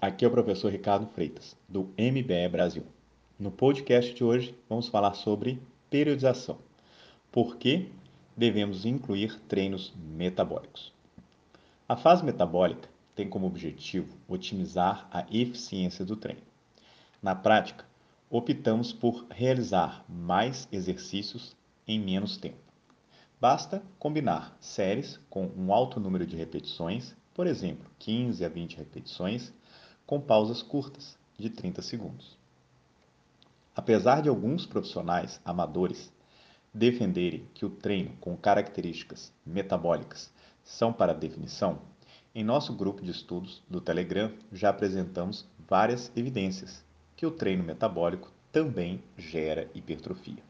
aqui é o professor Ricardo Freitas, do MBE Brasil. No podcast de hoje, vamos falar sobre periodização. Por que devemos incluir treinos metabólicos? A fase metabólica tem como objetivo otimizar a eficiência do treino. Na prática, optamos por realizar mais exercícios em menos tempo. Basta combinar séries com um alto número de repetições, por exemplo, 15 a 20 repetições, com pausas curtas, de 30 segundos. Apesar de alguns profissionais amadores defenderem que o treino com características metabólicas são para definição, em nosso grupo de estudos do Telegram já apresentamos várias evidências que o treino metabólico também gera hipertrofia.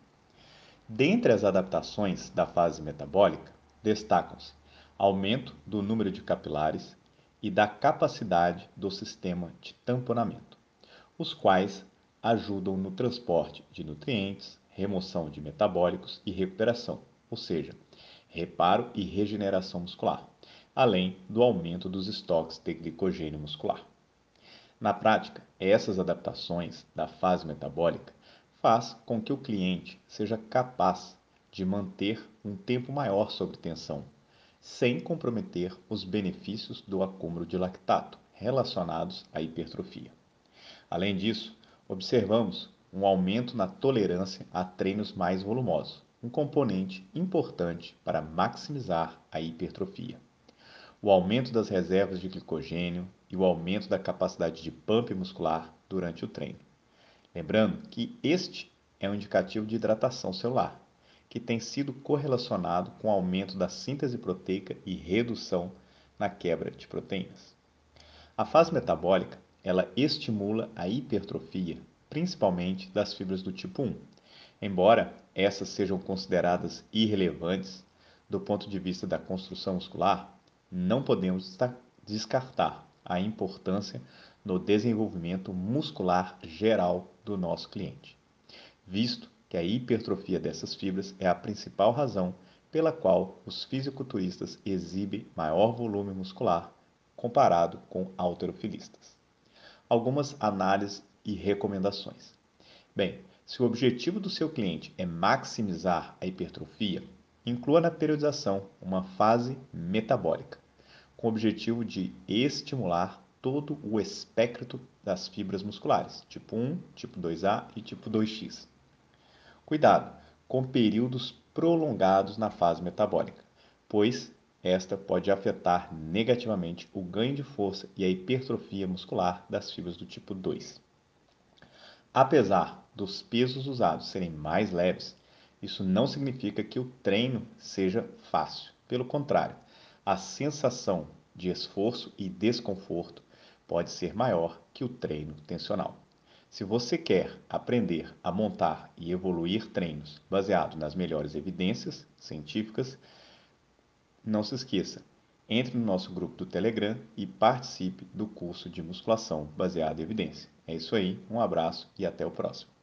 Dentre as adaptações da fase metabólica, destacam-se aumento do número de capilares e da capacidade do sistema de tamponamento, os quais ajudam no transporte de nutrientes, remoção de metabólicos e recuperação, ou seja, reparo e regeneração muscular, além do aumento dos estoques de glicogênio muscular. Na prática, essas adaptações da fase metabólica faz com que o cliente seja capaz de manter um tempo maior sob tensão, sem comprometer os benefícios do acúmulo de lactato relacionados à hipertrofia. Além disso, observamos um aumento na tolerância a treinos mais volumosos, um componente importante para maximizar a hipertrofia. O aumento das reservas de glicogênio e o aumento da capacidade de pump muscular durante o treino. Lembrando que este é um indicativo de hidratação celular, que tem sido correlacionado com o aumento da síntese proteica e redução na quebra de proteínas. A fase metabólica, ela estimula a hipertrofia, principalmente das fibras do tipo 1, embora essas sejam consideradas irrelevantes do ponto de vista da construção muscular, não podemos descartar a importância no desenvolvimento muscular geral do nosso cliente, visto que a hipertrofia dessas fibras é a principal razão pela qual os fisiculturistas exibem maior volume muscular comparado com halterofilistas. Algumas análises e recomendações. Bem, se o objetivo do seu cliente é maximizar a hipertrofia, inclua na periodização uma fase metabólica, com o objetivo de estimular todo o espectro das fibras musculares, tipo 1, tipo 2A e tipo 2X. Cuidado com períodos prolongados na fase metabólica, pois esta pode afetar negativamente o ganho de força e a hipertrofia muscular das fibras do tipo 2. Apesar dos pesos usados serem mais leves, isso não significa que o treino seja fácil. Pelo contrário, a sensação de esforço e desconforto pode ser maior que o treino tensional. Se você quer aprender a montar e evoluir treinos baseados nas melhores evidências científicas, não se esqueça, entre no nosso grupo do Telegram e participe do curso de musculação baseado em evidência. É isso aí, um abraço e até o próximo.